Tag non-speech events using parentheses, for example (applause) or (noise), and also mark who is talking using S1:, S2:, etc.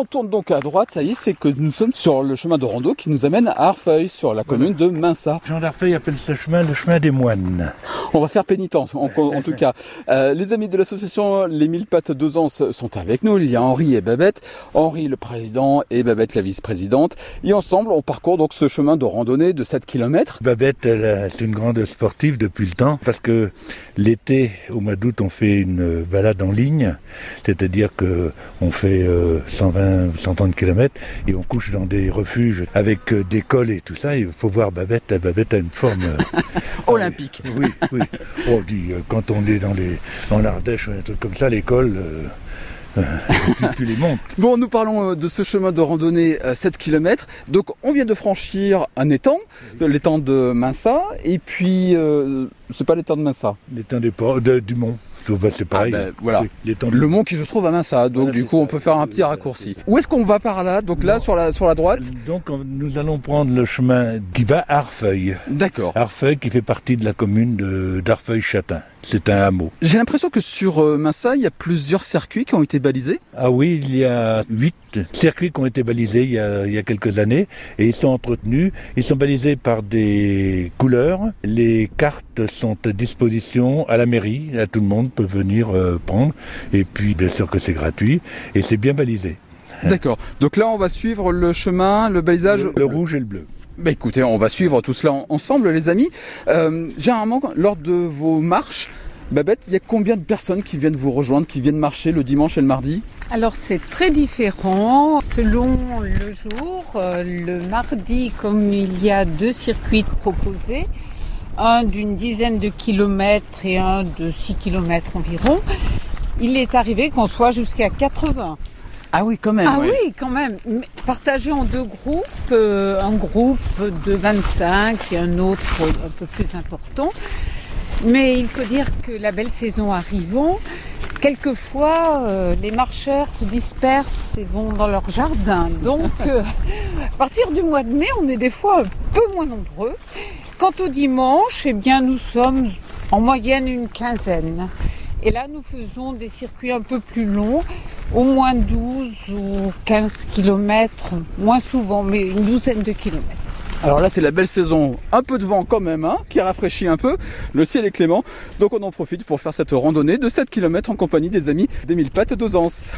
S1: On tourne donc à droite, ça y est, c'est que nous sommes sur le chemin de rando qui nous amène à Arfeuil, sur la commune de Minsa.
S2: Jean d'Arfeuil appelle ce chemin le chemin des moines.
S1: On va faire pénitence, en, en tout cas. Euh, les amis de l'association Les Mille Pattes d'Ozance sont avec nous. Il y a Henri et Babette. Henri, le président, et Babette, la vice-présidente. Et ensemble, on parcourt donc ce chemin de randonnée de 7 km.
S2: Babette, elle, c'est une grande sportive depuis le temps, parce que l'été, au mois d'août, on fait une balade en ligne, c'est-à-dire que on fait euh, 120, 130 km et on couche dans des refuges avec euh, des cols et tout ça. Il faut voir Babette. Babette a une forme euh, (laughs)
S1: Olympique.
S2: Oui, oui. On dit euh, quand on est dans les dans l'Ardèche ou un truc comme ça, l'école. euh, euh, tu, tu les montes. (laughs)
S1: Bon, nous parlons de ce chemin de randonnée euh, 7 km. Donc, on vient de franchir un étang, l'étang de Minsa. Et puis, euh, c'est pas l'étang de Minsa.
S2: L'étang des ports, de- du mont. Bah, c'est pareil.
S1: Ah, voilà. Le mont qui se trouve à Minsa. Donc,
S2: Voilà,
S1: du coup,
S2: ça.
S1: on peut faire un petit raccourci. Où est-ce qu'on va par là Donc, là,
S2: Non.
S1: sur la, sur la droite?
S2: Donc on- nous allons prendre le chemin qui va à Arfeuil.
S1: D'accord.
S2: Arfeuil qui fait partie de la commune d'Arfeuil-Châtain. C'est un hameau.
S1: J'ai l'impression que sur euh, Minsa, il y a plusieurs circuits qui ont été balisés.
S2: Ah oui, il y a huit circuits qui ont été balisés il y a, il y a quelques années et ils sont entretenus. Ils sont balisés par des couleurs. Les cartes sont à disposition à la mairie. À tout le monde peut venir euh, prendre. Et puis bien sûr que c'est gratuit et c'est bien balisé.
S1: D'accord. Donc là, on va suivre le chemin, le balisage.
S2: Le, le rouge et le bleu.
S1: Bah écoutez, on va suivre tout cela en- ensemble, les amis. Euh, généralement, lors de vos marches, Babette, il y a combien de personnes qui viennent vous rejoindre, qui viennent marcher le dimanche et le mardi?
S3: Alors c'est très différent selon le jour. Euh, Le mardi, comme il y a deux circuits proposés, un d'une dizaine de kilomètres et un de 6 kilomètres environ, il est arrivé qu'on soit jusqu'à 80.
S1: Ah oui, quand même.
S3: Ah oui, quand même. Partagé en deux groupes, euh, un groupe de 25 et un autre un peu plus important. Mais il faut dire que la belle saison arrivant, quelquefois euh, les marcheurs se dispersent et vont dans leur jardin. Donc euh, (laughs) à partir du mois de mai, on est des fois un peu moins nombreux. Quant au dimanche, eh bien nous sommes en moyenne une quinzaine. Et là, nous faisons des circuits un peu plus longs, au moins 12 ou 15 kilomètres, moins souvent, mais une douzaine de kilomètres.
S1: Alors là, c'est la belle saison. Un peu de vent quand même, hein, qui rafraîchit un peu. Le ciel est clément. Donc on en profite pour faire cette randonnée de 7 km en compagnie des amis des mille pattes d'Ozance.